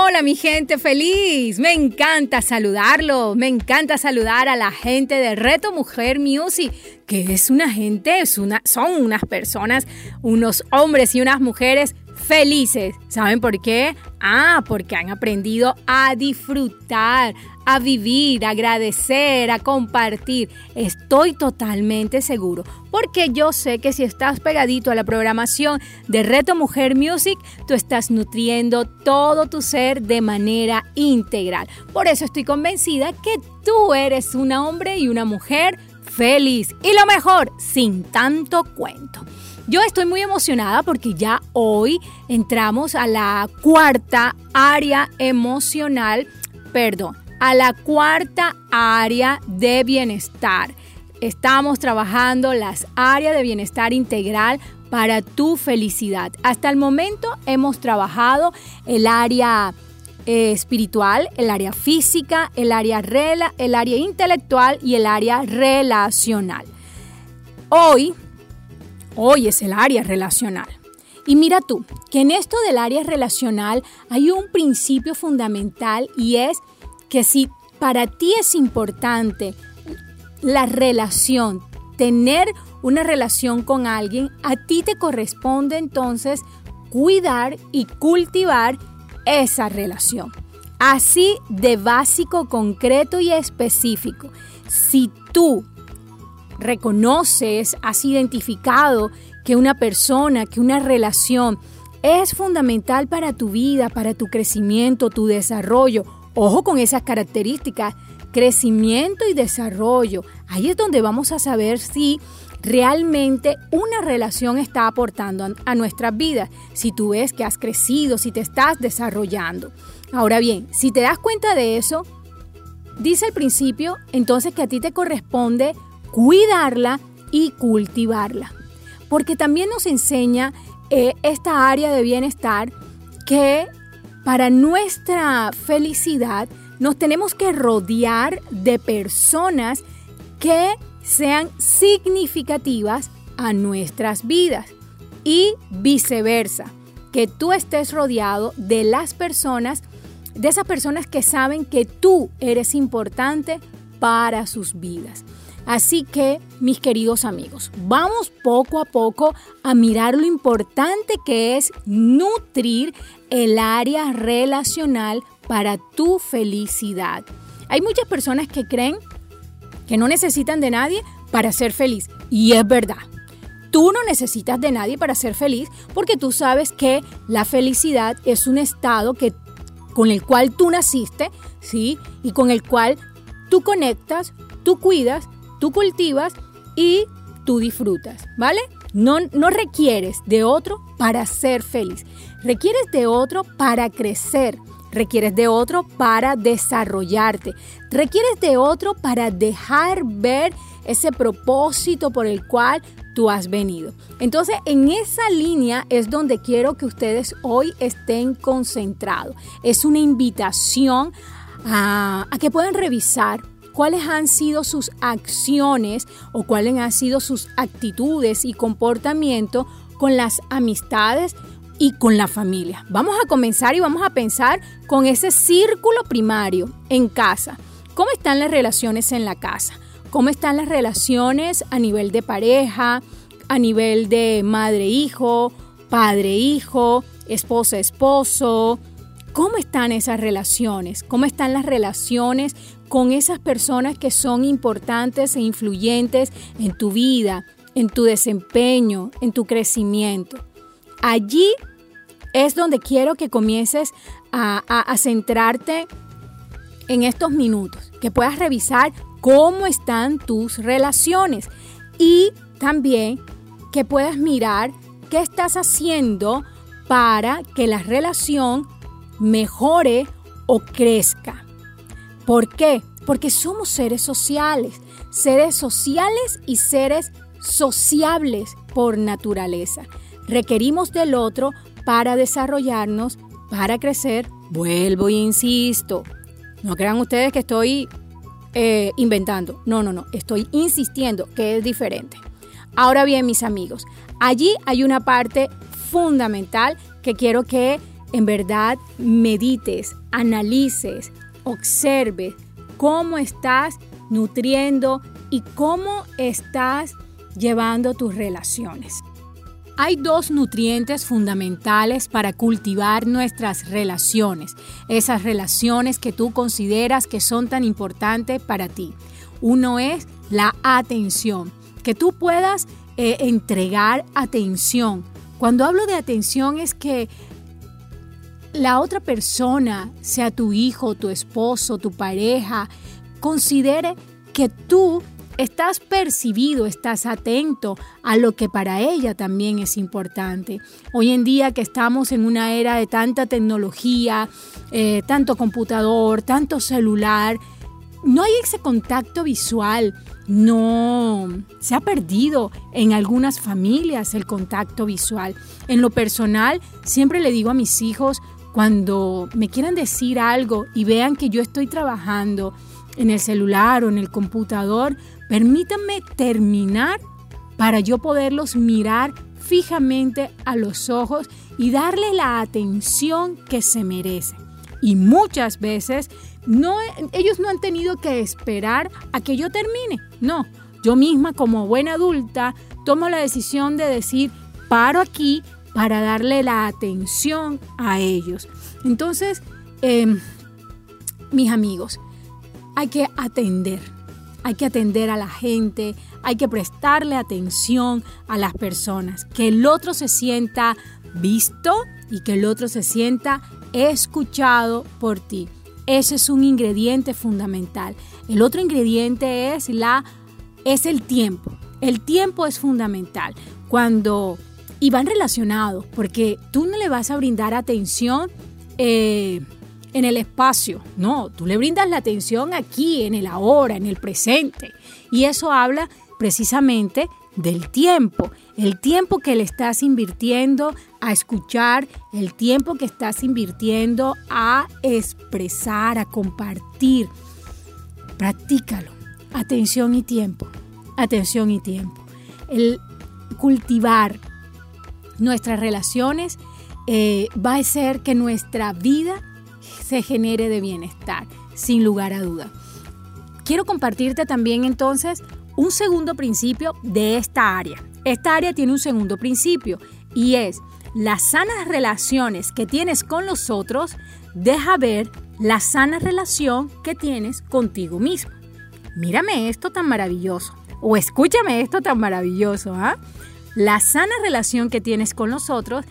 Hola mi gente feliz, me encanta saludarlo, me encanta saludar a la gente de Reto Mujer Music, que es una gente, es una, son unas personas, unos hombres y unas mujeres felices. ¿Saben por qué? Ah, porque han aprendido a disfrutar, a vivir, a agradecer, a compartir. Estoy totalmente seguro, porque yo sé que si estás pegadito a la programación de Reto Mujer Music, tú estás nutriendo todo tu ser de manera integral. Por eso estoy convencida que tú eres un hombre y una mujer feliz. Y lo mejor, sin tanto cuento. Yo estoy muy emocionada porque ya hoy entramos a la cuarta área emocional, perdón, a la cuarta área de bienestar. Estamos trabajando las áreas de bienestar integral para tu felicidad. Hasta el momento hemos trabajado el área eh, espiritual, el área física, el área, el área intelectual y el área relacional. Hoy Hoy es el área relacional. Y mira tú, que en esto del área relacional hay un principio fundamental y es que si para ti es importante la relación, tener una relación con alguien, a ti te corresponde entonces cuidar y cultivar esa relación. Así de básico, concreto y específico. Si tú reconoces, has identificado que una persona, que una relación es fundamental para tu vida, para tu crecimiento, tu desarrollo. Ojo con esas características, crecimiento y desarrollo. Ahí es donde vamos a saber si realmente una relación está aportando a nuestras vidas, si tú ves que has crecido, si te estás desarrollando. Ahora bien, si te das cuenta de eso, dice al principio entonces que a ti te corresponde cuidarla y cultivarla. Porque también nos enseña eh, esta área de bienestar que para nuestra felicidad nos tenemos que rodear de personas que sean significativas a nuestras vidas y viceversa, que tú estés rodeado de las personas, de esas personas que saben que tú eres importante para sus vidas. Así que, mis queridos amigos, vamos poco a poco a mirar lo importante que es nutrir el área relacional para tu felicidad. Hay muchas personas que creen que no necesitan de nadie para ser feliz. Y es verdad. Tú no necesitas de nadie para ser feliz porque tú sabes que la felicidad es un estado que, con el cual tú naciste, ¿sí? Y con el cual tú conectas, tú cuidas tú cultivas y tú disfrutas, ¿vale? No, no requieres de otro para ser feliz, requieres de otro para crecer, requieres de otro para desarrollarte, requieres de otro para dejar ver ese propósito por el cual tú has venido. Entonces, en esa línea es donde quiero que ustedes hoy estén concentrados. Es una invitación a, a que puedan revisar cuáles han sido sus acciones o cuáles han sido sus actitudes y comportamiento con las amistades y con la familia. Vamos a comenzar y vamos a pensar con ese círculo primario en casa. ¿Cómo están las relaciones en la casa? ¿Cómo están las relaciones a nivel de pareja, a nivel de madre-hijo, padre-hijo, esposa-esposo? ¿Cómo están esas relaciones? ¿Cómo están las relaciones con esas personas que son importantes e influyentes en tu vida, en tu desempeño, en tu crecimiento. Allí es donde quiero que comiences a, centrarte en estos minutos, que puedas revisar cómo están tus relaciones y también que puedas mirar qué estás haciendo para que la relación mejore o crezca. ¿Por qué? porque somos seres sociales, seres sociales y seres sociables por naturaleza. Requerimos del otro para desarrollarnos, para crecer. Vuelvo e insisto. No crean ustedes que estoy eh, inventando. No, no, no. Estoy insistiendo que es diferente. Ahora bien, mis amigos, allí hay una parte fundamental que quiero que en verdad medites, analices, observes cómo estás nutriendo y cómo estás llevando tus relaciones. Hay dos nutrientes fundamentales para cultivar nuestras relaciones, esas relaciones que tú consideras que son tan importantes para ti. Uno es la atención, que tú puedas eh, entregar atención. Cuando hablo de atención es que la otra persona, sea tu hijo, tu esposo, tu pareja, considere que tú estás percibido, estás atento a lo que para ella también es importante. Hoy en día que estamos en una era de tanta tecnología, eh, tanto computador, tanto celular, no hay ese contacto visual. No, se ha perdido en algunas familias el contacto visual. En lo personal, siempre le digo a mis hijos, cuando me quieran decir algo y vean que yo estoy trabajando en el celular o en el computador, permítanme terminar para yo poderlos mirar fijamente a los ojos y darle la atención que se merecen. Y muchas veces ellos no han tenido que esperar a que yo termine. No, yo misma como buena adulta tomo la decisión de decir, paro aquí para darle la atención a ellos. Entonces, em, mis amigos, hay que atender, hay que atender a la gente, hay que prestarle atención a las personas, que el otro se sienta visto y que el otro se sienta escuchado por ti. Ese es un ingrediente fundamental. El otro ingrediente es la es el tiempo. El tiempo es fundamental. Cuando y van relacionados, porque tú no le vas a brindar atención eh, en el espacio, no, tú le brindas la atención aquí, en el ahora, en el presente. Y eso habla precisamente del tiempo, el tiempo que le estás invirtiendo a escuchar, el tiempo que estás invirtiendo a expresar, a compartir. Practícalo. Atención y tiempo. Atención y tiempo. El cultivar nuestras relaciones, eh, va a ser que nuestra vida se genere de bienestar, sin lugar a duda. Quiero compartirte también entonces un segundo principio de esta área. Esta área tiene un segundo principio y es las sanas relaciones que tienes con los otros, deja ver la sana relación que tienes contigo mismo. Mírame esto tan maravilloso o escúchame esto tan maravilloso. ¿ah? La sana relación que tienes con los otros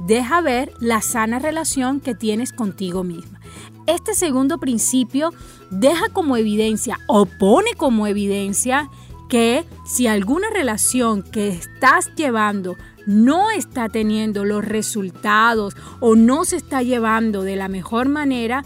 deja ver la sana relación que tienes contigo misma. Este segundo principio deja como evidencia o pone como evidencia que si alguna relación que estás llevando no está teniendo los resultados o no se está llevando de la mejor manera,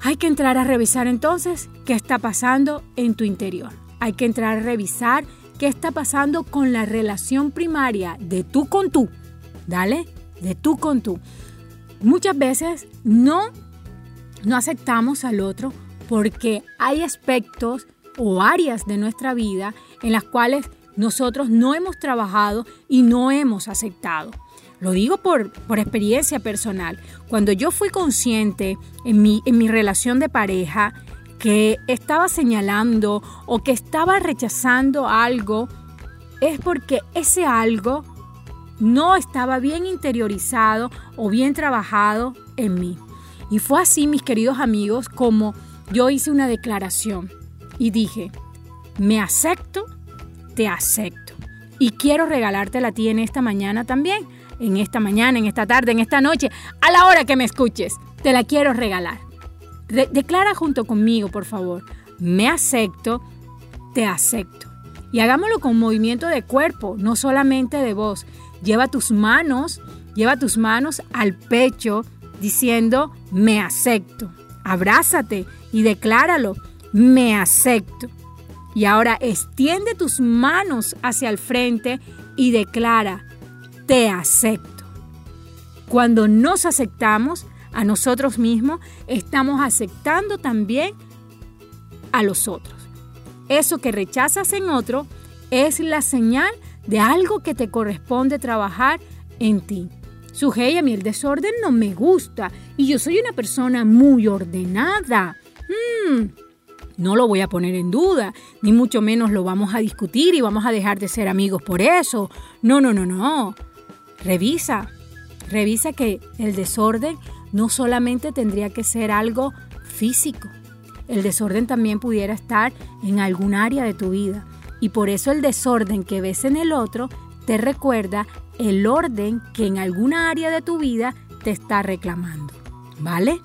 hay que entrar a revisar entonces qué está pasando en tu interior. Hay que entrar a revisar qué está pasando con la relación primaria de tú con tú. Dale, de tú con tú. Muchas veces no, no aceptamos al otro porque hay aspectos o áreas de nuestra vida en las cuales nosotros no hemos trabajado y no hemos aceptado. Lo digo por, por experiencia personal. Cuando yo fui consciente en mi, en mi relación de pareja que estaba señalando o que estaba rechazando algo, es porque ese algo no estaba bien interiorizado o bien trabajado en mí. Y fue así, mis queridos amigos, como yo hice una declaración y dije, me acepto, te acepto. Y quiero regalártela a ti en esta mañana también, en esta mañana, en esta tarde, en esta noche, a la hora que me escuches. Te la quiero regalar declara junto conmigo, por favor. Me acepto, te acepto. Y hagámoslo con movimiento de cuerpo, no solamente de voz. Lleva tus manos, lleva tus manos al pecho diciendo, me acepto. Abrázate y decláralo. me acepto. Y ahora extiende tus manos hacia el frente y declara, te acepto. Cuando nos aceptamos a nosotros mismos, estamos aceptando también a los otros. Eso que rechazas en otro es la señal de algo que te corresponde trabajar en ti. Sujei, a mí el desorden no me gusta y yo soy una persona muy ordenada. Mm, no lo voy a poner en duda, ni mucho menos lo vamos a discutir y vamos a dejar de ser amigos por eso. No, no, no, no. Revisa, revisa que el desorden no solamente tendría que ser algo físico, el desorden también pudiera estar en algún área de tu vida. Y por eso el desorden que ves en el otro te recuerda el orden que en alguna área de tu vida te está reclamando. ¿Vale?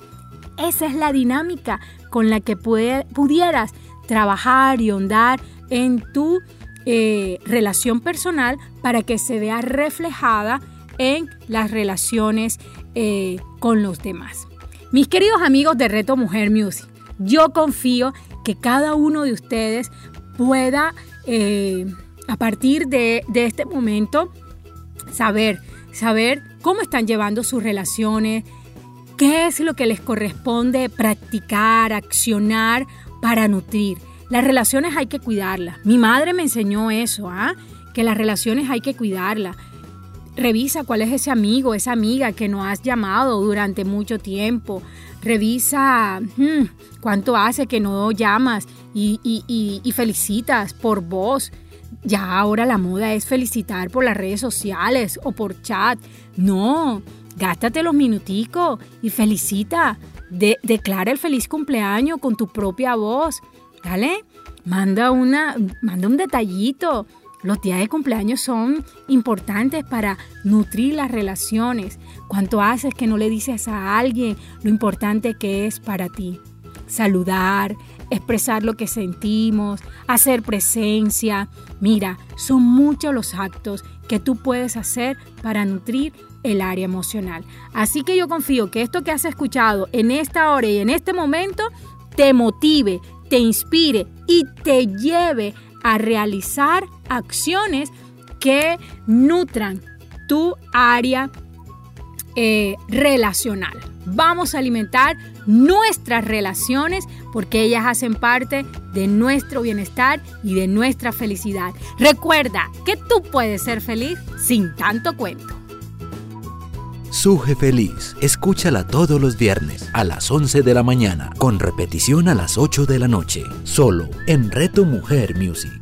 Esa es la dinámica con la que pudieras trabajar y ahondar en tu eh, relación personal para que se vea reflejada en las relaciones eh, con los demás. Mis queridos amigos de Reto Mujer Music, yo confío que cada uno de ustedes pueda, eh, a partir de, de este momento, saber, saber cómo están llevando sus relaciones, qué es lo que les corresponde practicar, accionar para nutrir. Las relaciones hay que cuidarlas. Mi madre me enseñó eso, ¿ah? que las relaciones hay que cuidarlas. Revisa cuál es ese amigo, esa amiga que no has llamado durante mucho tiempo. Revisa hmm, cuánto hace que no llamas y, felicitas por voz. Ya ahora la moda es felicitar por las redes sociales o por chat. No, gástate los minuticos y felicita. declara el feliz cumpleaños con tu propia voz. Dale, manda, una, manda un detallito. Los días de cumpleaños son importantes para nutrir las relaciones. ¿Cuánto haces que no le dices a alguien lo importante que es para ti? Saludar, expresar lo que sentimos, hacer presencia. Mira, son muchos los actos que tú puedes hacer para nutrir el área emocional. Así que yo confío que esto que has escuchado en esta hora y en este momento te motive, te inspire y te lleve a realizar acciones que nutran tu área eh, relacional. Vamos a alimentar nuestras relaciones porque ellas hacen parte de nuestro bienestar y de nuestra felicidad. Recuerda que tú puedes ser feliz sin tanto cuento. Suje Feliz, escúchala todos los viernes a las 11 de la mañana, con repetición a las 8 de la noche, solo en Reto Mujer Music.